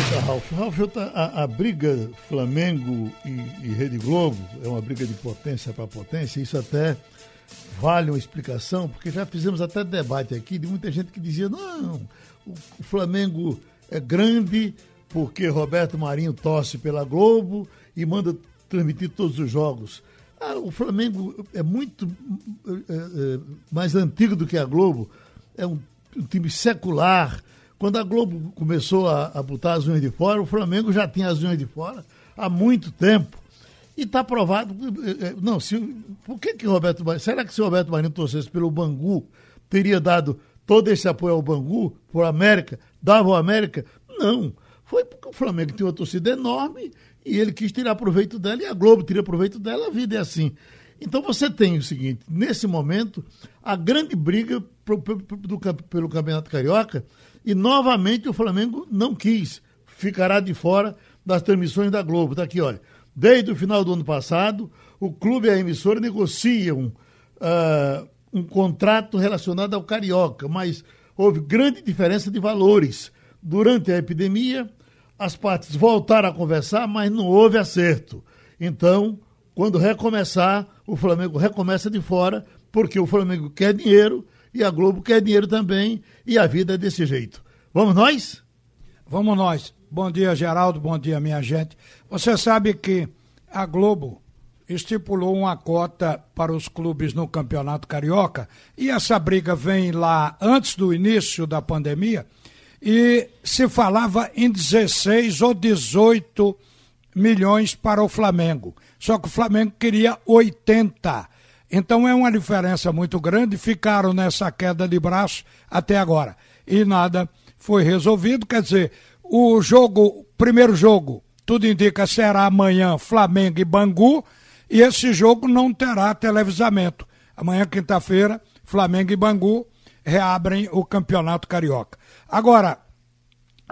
Eita, Ralf. Ralf, a, a briga Flamengo e, e Rede Globo é uma briga de potência para potência, isso até vale uma explicação, porque já fizemos até debate aqui de muita gente que dizia: não, o, Flamengo é grande porque Roberto Marinho torce pela Globo e manda transmitir todos os jogos. Ah, o Flamengo é muito é, é, mais antigo do que a Globo, é um, um, time secular. Quando a Globo começou a, a botar as unhas de fora, o Flamengo já tinha as unhas de fora há muito tempo. E está provado. É, é, não, se, por que, que Roberto. Será que se Roberto Marinho torcesse pelo Bangu, teria dado todo esse apoio ao Bangu, por América, dava ao América? Não. Foi porque o Flamengo tinha uma torcida enorme e ele quis tirar proveito dela e a Globo tira proveito dela, a vida é assim. Então você tem o seguinte, nesse momento, a grande briga pro, pro, do, pelo Campeonato Carioca e novamente o Flamengo não quis, ficará de fora das transmissões da Globo. Está aqui, olha. Desde o final do ano passado, o clube e a emissora negociam uh, um contrato relacionado ao Carioca, mas houve grande diferença de valores. Durante a epidemia, as partes voltaram a conversar, mas não houve acerto. Então, quando recomeçar, o Flamengo recomeça de fora, porque o Flamengo quer dinheiro e a Globo quer dinheiro também, e a vida é desse jeito. Vamos nós? Vamos nós. Bom dia, Geraldo. Bom dia, minha gente. Você sabe que a Globo estipulou uma cota para os clubes no Campeonato Carioca e essa briga vem lá antes do início da pandemia e se falava em 16 ou 18 milhões para o Flamengo. Só que o Flamengo queria 80. Então é uma diferença muito grande. Ficaram nessa queda de braço até agora. E nada foi resolvido. Quer dizer, o jogo, primeiro jogo, tudo indica será amanhã Flamengo e Bangu. E esse jogo não terá televisamento. Amanhã, quinta-feira, Flamengo e Bangu reabrem o Campeonato Carioca. Agora,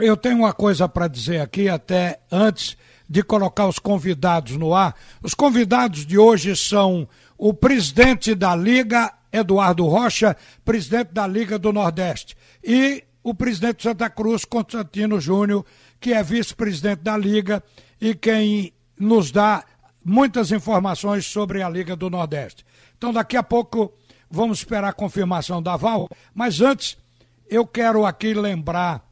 eu tenho uma coisa para dizer aqui, até antes de colocar os convidados no ar. Os convidados de hoje são o presidente da Liga, Eduardo Rocha, presidente da Liga do Nordeste, e o presidente de Santa Cruz, Constantino Júnior, que é vice-presidente da Liga e quem nos dá muitas informações sobre a Liga do Nordeste. Então, daqui a pouco vamos esperar a confirmação da Val, mas antes eu quero aqui lembrar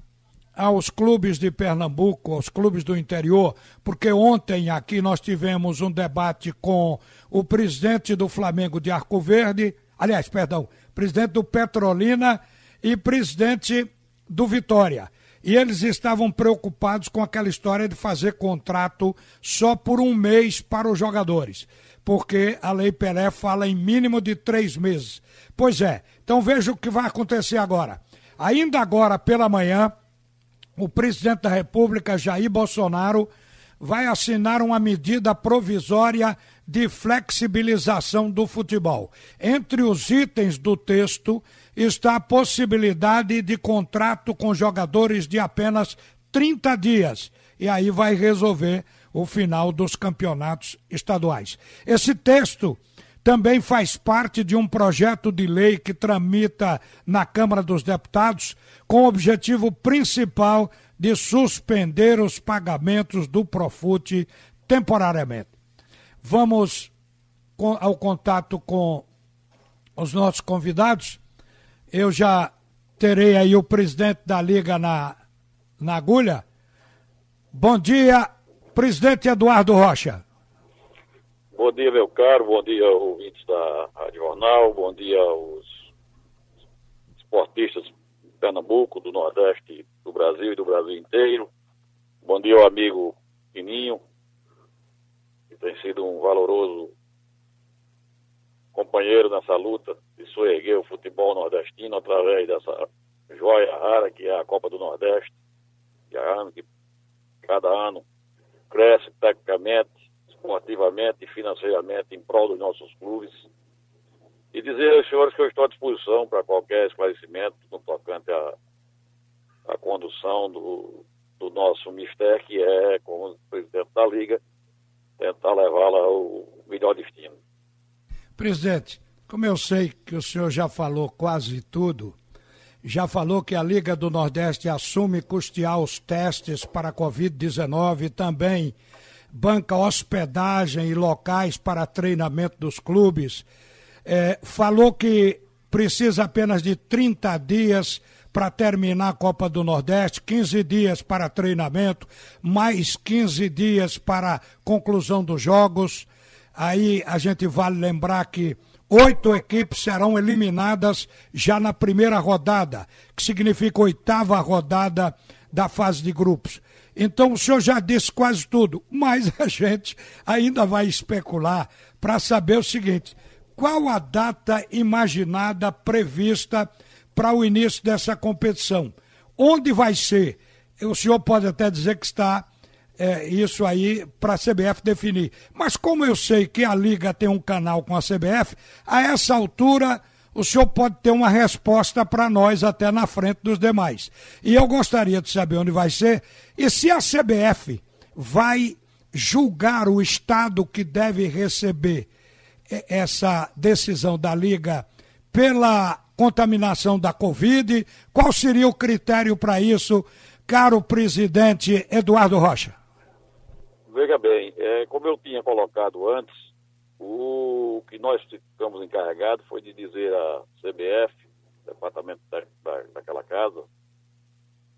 aos clubes de Pernambuco, aos clubes do interior, porque ontem aqui nós tivemos um debate com o presidente do Flamengo de Arco Verde, aliás, perdão, presidente do Petrolina e presidente do Vitória. E eles estavam preocupados com aquela história de fazer contrato só por um mês para os jogadores, porque a Lei Pelé fala em mínimo de três meses. Pois é, então veja o que vai acontecer agora. Ainda agora pela manhã, o presidente da República, Jair Bolsonaro, vai assinar uma medida provisória de flexibilização do futebol. Entre os itens do texto está a possibilidade de contrato com jogadores de apenas 30 dias. E aí vai resolver o final dos campeonatos estaduais. Esse texto também faz parte de um projeto de lei que tramita na Câmara dos Deputados com o objetivo principal de suspender os pagamentos do Profute temporariamente. Vamos ao contato com os nossos convidados. Eu já terei aí o presidente da Liga na, na agulha. Bom dia, presidente Eduardo Rocha. Bom dia, meu caro, bom dia, ouvintes da Rádio Jornal, bom dia aos esportistas de Pernambuco, do Nordeste do Brasil e do Brasil inteiro. Bom dia ao amigo Pininho, que tem sido um valoroso companheiro nessa luta de soerguer o futebol nordestino através dessa joia rara que é a Copa do Nordeste, que, é que cada ano cresce tecnicamente esportivamente e financeiramente em prol dos nossos clubes. E dizer aos senhores que eu estou à disposição para qualquer esclarecimento no tocante à, à condução do, do nosso mistério, que é, como presidente da Liga, tentar levá-la ao melhor destino. Presidente, como eu sei que o senhor já falou quase tudo, já falou que a Liga do Nordeste assume custear os testes para a Covid-19 também banca hospedagem e locais para treinamento dos clubes. É, falou que precisa apenas de 30 dias para terminar a Copa do Nordeste, 15 dias para treinamento, mais 15 dias para conclusão dos jogos. Aí a gente vale lembrar que oito equipes serão eliminadas já na primeira rodada, que significa oitava rodada da fase de grupos. Então o senhor já disse quase tudo, mas a gente ainda vai especular para saber o seguinte: qual a data imaginada, prevista para o início dessa competição? Onde vai ser? O senhor pode até dizer que está é, isso aí para a CBF definir. Mas como eu sei que a Liga tem um canal com a CBF, a essa altura o senhor pode ter uma resposta para nós até na frente dos demais. E eu gostaria de saber onde vai ser e se a CBF vai julgar o Estado que deve receber essa decisão da Liga pela contaminação da Covid, qual seria o critério para isso, caro presidente Eduardo Rocha? Veja bem, é, como eu tinha colocado antes, o que nós ficamos encarregados foi de dizer à CBF, departamento técnico da, daquela casa,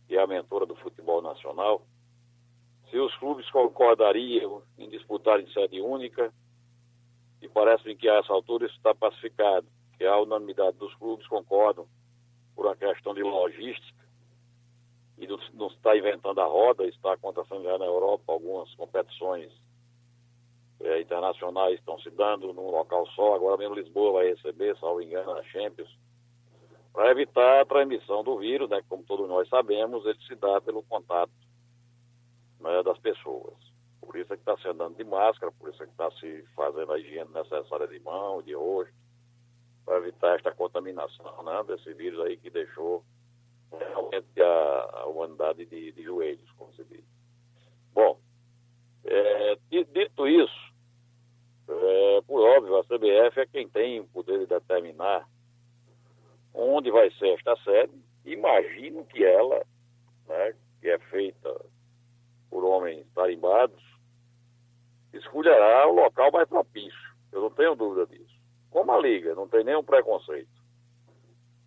que é a mentora do futebol nacional, se os clubes concordariam em disputar em sede única, e parece-me que a essa altura isso está pacificado, que a unanimidade dos clubes concordam por uma questão de logística, e não está inventando a roda, está acontecendo já na Europa, algumas competições é, internacionais estão se dando num local só, agora mesmo Lisboa vai receber, salvo engano, a Champions, para evitar a transmissão do vírus, né, como todos nós sabemos, ele se dá pelo contato né, das pessoas. Por isso é que está se andando de máscara, por isso é que está se fazendo a higiene necessária de mão, de rosto, para evitar esta contaminação né, desse vírus aí que deixou realmente a, a humanidade de, de, joelhos, como se diz. Bom, é, dito isso, é, por óbvio, a CBF é quem tem o poder de determinar onde vai ser esta sede. Imagino que ela, né, que é feita por homens tarimbados, escolherá o local mais propício. Eu não tenho dúvida disso. Como a Liga não tem nenhum preconceito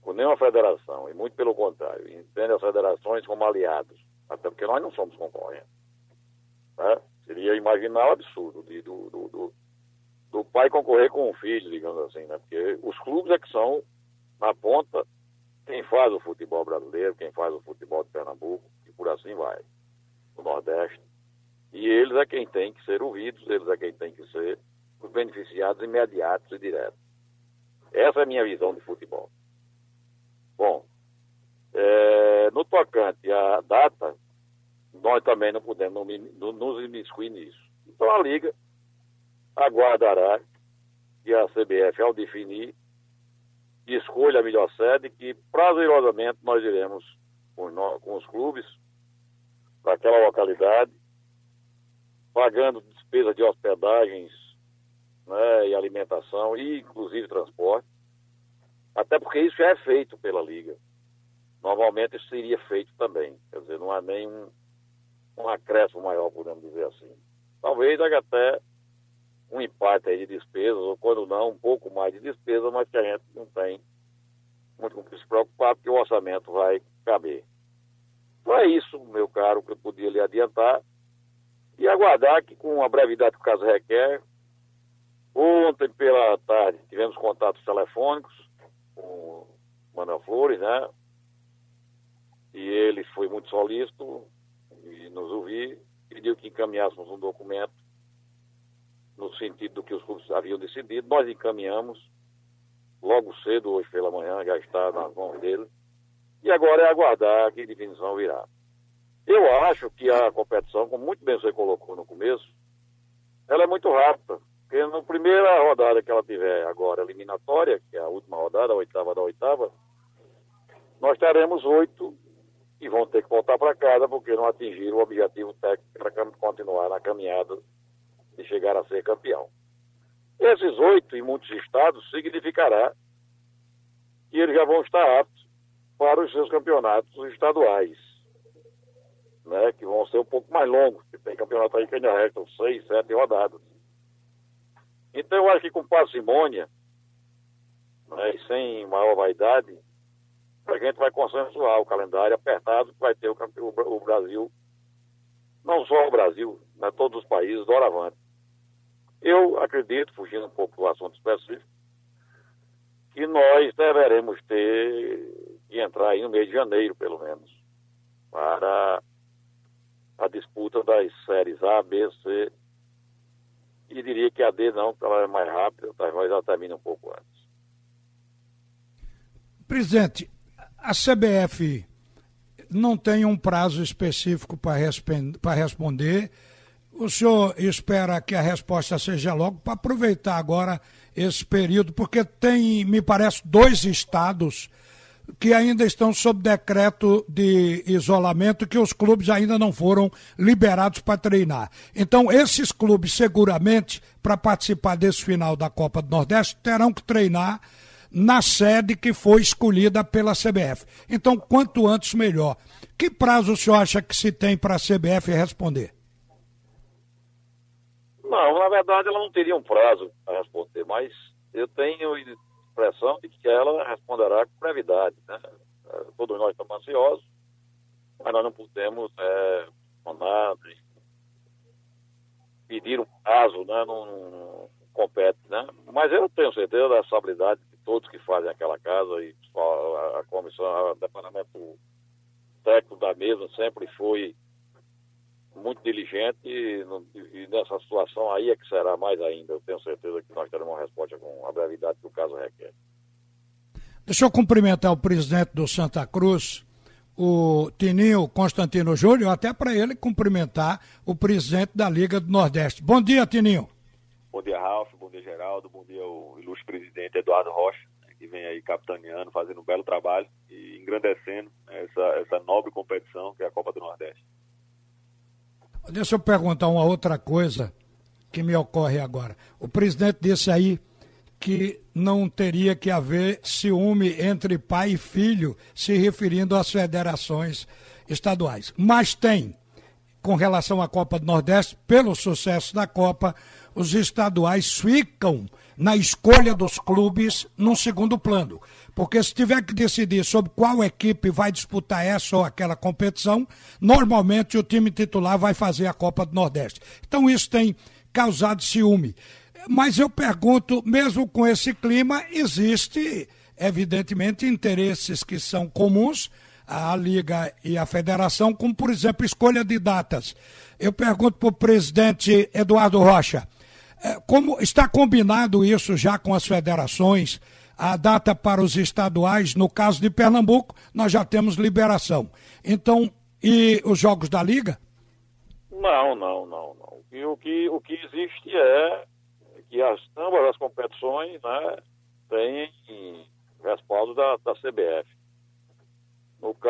com nenhuma federação, e muito pelo contrário, entende as federações como aliados, até porque nós não somos concorrentes. Né? Seria imaginar o absurdo de, do, do, do, do, pai concorrer com o filho, digamos assim, né? porque os clubes é que são, na ponta, quem faz o futebol brasileiro, quem faz o futebol de Pernambuco, e por assim vai, no Nordeste. E eles é quem tem que ser ouvidos, eles é quem tem que ser os beneficiados imediatos e diretos. Essa é a minha visão de futebol. Bom, é, no tocante à data, nós também não podemos nos imiscuir nisso. Então a Liga aguardará que a CBF, ao definir, escolha a melhor sede, que prazerosamente nós iremos com, nós, com os clubes daquela localidade, pagando despesa de hospedagens né, e alimentação, e inclusive transporte, até porque isso já é feito pela Liga. Normalmente isso seria feito também. Quer dizer, não há nem um, acréscimo maior, podemos dizer assim. Talvez até um empate aí de despesas, ou quando não, um pouco mais de despesa, mas que a gente não tem muito com que se preocupar, porque o orçamento vai caber. Então é isso, meu caro, que eu podia lhe adiantar. E aguardar que, com a brevidade que o caso requer, ontem pela tarde tivemos contatos telefônicos, com o Manuel Flores, né? E ele foi muito solícito e nos ouvir, pediu que encaminhássemos um documento no sentido do que os clubes haviam decidido. Nós encaminhamos logo cedo, hoje pela manhã, já está nas mãos dele. E agora é aguardar que definição virá. Eu acho que a competição, como muito bem você colocou no começo, ela é muito rápida. Porque na primeira rodada que ela tiver agora, eliminatória, que é a última rodada, a oitava da oitava, nós teremos oito e vão ter que voltar para casa porque não atingiram o objetivo técnico para continuar na caminhada de chegar a ser campeão. Esses muitos estados, significará que eles já vão estar aptos para os seus campeonatos estaduais, né, que vão ser um pouco mais longos, porque tem campeonato aí que ainda restam seis, sete rodadas. Então eu acho que com parcimônia, né, e sem maior vaidade, a gente vai consensuar o calendário apertado que vai ter o, o, Brasil, não só o Brasil, mas todos os países do Oravante. Eu acredito, fugindo um pouco do assunto específico, que nós deveremos ter que entrar aí no mês de janeiro, pelo menos, para a disputa das séries A, B, C. E diria que a D não, porque ela é mais rápida, talvez ela termine um pouco antes. Presidente, a CBF não tem um prazo específico para responder. O senhor espera que a resposta seja logo para aproveitar agora esse período, porque tem, me parece, dois estados que ainda estão sob decreto de isolamento, que os clubes ainda não foram liberados para treinar. Então, esses clubes, seguramente, para participar desse final da Copa do Nordeste, terão que treinar na sede que foi escolhida pela CBF. Então, quanto antes, melhor. Que prazo o senhor acha que se tem para a CBF responder? Não, na verdade ela não teria um prazo para responder, mas eu tenho impressão de que ela responderá com brevidade. Né? É, todos nós estamos ansiosos, mas nós não podemos é, pedir um prazo, né? não, não, compete. Né? Mas eu tenho certeza da estabilidade todos que fazem aquela casa e a comissão, o departamento técnico da mesma sempre foi muito diligente e, e, nessa situação aí é que será mais ainda. Eu tenho certeza que nós teremos uma resposta com a brevidade que o caso requer. Deixa eu cumprimentar o presidente do Santa Cruz, o Tininho Constantino Júlio, até para ele cumprimentar o presidente da Liga do Nordeste. Bom dia, Tininho. Bom dia, Ralf. Bom dia, Geraldo. Bom dia, o ilustre presidente Eduardo Rocha, né, que vem aí capitaneando, fazendo um belo trabalho e engrandecendo essa, essa nobre competição que é a Copa do Nordeste. Deixa eu perguntar uma outra coisa que me ocorre agora. O presidente disse aí que não teria que haver ciúme entre pai e filho, se referindo às federações estaduais. Mas tem, com relação à Copa do Nordeste, pelo sucesso da Copa, os estaduais ficam na escolha dos clubes num segundo plano. Porque se tiver que decidir sobre qual equipe vai disputar essa ou aquela competição, normalmente o time titular vai fazer a Copa do Nordeste. Então isso tem causado ciúme. Mas eu pergunto, mesmo com esse clima, existe, evidentemente, interesses que são comuns à Liga e à Federação, como, por exemplo, escolha de datas. Eu pergunto para o presidente Eduardo Rocha. É, como está combinado isso já com as federações? A data para os estaduais, no caso de Pernambuco, nós já temos liberação. Então, e os jogos da Liga? Não, não, não, não. E o que, o que existe é que as, ambas as competições né, têm respaldo da, da CBF.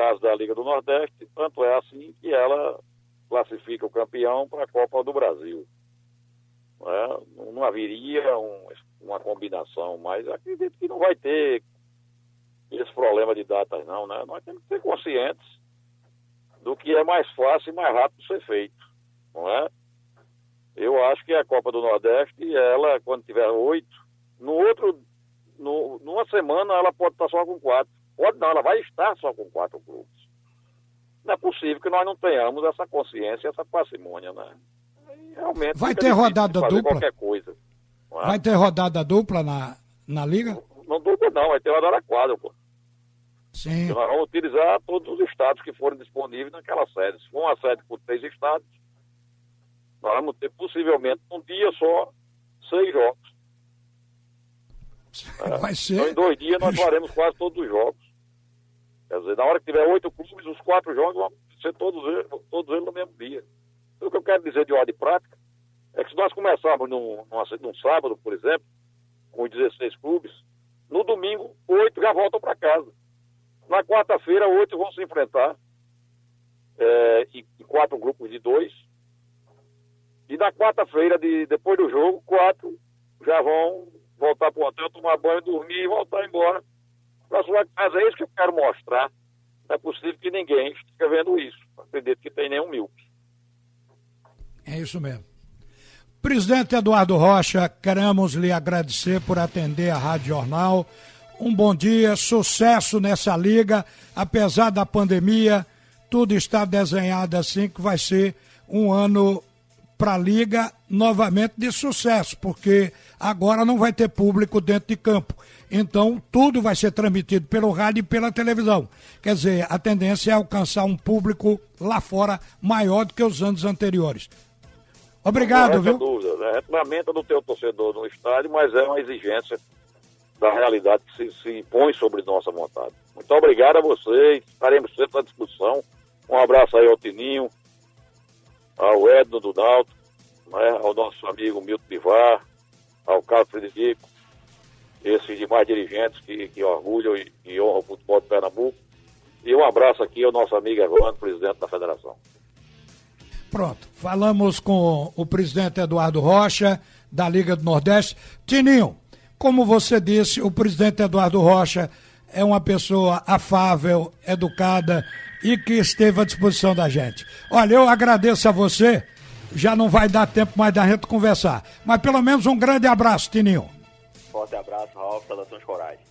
Caso da Liga do Nordeste, tanto é assim que ela classifica o campeão para a Copa do Brasil. Né? Não haveria um, uma combinação, mas acredito que não vai ter esse problema de datas, não. Né? Nós temos que ser conscientes do que é mais fácil e mais rápido ser feito. Não é? Eu acho que a Copa do Nordeste, ela, quando tiver oito, no outro, no, numa semana ela pode estar só com quatro. Pode não, ela vai estar só com quatro clubes. Não é possível que nós não tenhamos essa consciência, essa parcimônia, né? realmente. Vai ter rodada dupla? Qualquer coisa. É? Vai ter rodada dupla na, na liga? Não, não dupla não, vai ter rodada quadra, pô. Sim. nós vamos utilizar todos os estados que forem disponíveis naquela sede. Se for uma sede com três estados, nós vamos ter possivelmente um dia só seis jogos. Vai ser. Então, em dois dias nós faremos quase todos os jogos. Dizer, na hora que tiver oito clubes, os quatro jogos vão ser todos eles, todos eles no mesmo dia. O que eu quero dizer de ordem prática é que se nós começarmos num, num sábado, por exemplo, com 16 clubes, no domingo, oito já voltam para casa. Na quarta-feira, oito vão se enfrentar, é, em, em, quatro grupos de dois. E na quarta-feira, de, depois do jogo, quatro já vão voltar para o hotel, tomar banho, dormir e voltar embora para sua casa. É isso que eu quero mostrar é possível que ninguém esteja vendo isso. Acredito que tem nenhum míope. É isso mesmo. Presidente Eduardo Rocha, queremos lhe agradecer por atender a Rádio Jornal. Um bom dia, sucesso nessa liga. Apesar da pandemia, tudo está desenhado assim que vai ser um ano para a liga novamente de sucesso, porque agora não vai ter público dentro de campo. Então, tudo vai ser transmitido pelo rádio e pela televisão. Quer dizer, a tendência é alcançar um público lá fora maior do que os anos anteriores. Obrigado, não viu? dúvida. Né? Lamenta do teu torcedor no estádio, mas é uma exigência da realidade que se, se impõe sobre nossa vontade. Muito obrigado a vocês, estaremos sempre à discussão. Um abraço aí ao Tininho, ao Edno do né? ao nosso amigo Milton Pivar, ao Carlos Frederico, esses demais dirigentes que, que orgulham e, e honram o futebol de Pernambuco. E um abraço aqui ao nosso amigo Evandro, presidente da federação. Pronto, falamos com o presidente Eduardo Rocha, da Liga do Nordeste. Tininho, como você disse, o presidente Eduardo Rocha é uma pessoa afável, educada e que esteve à disposição da gente. Olha, eu agradeço a você, já não vai dar tempo mais da gente conversar, mas pelo menos um grande abraço, Tininho. Forte abraço, Ralf, saudações corais.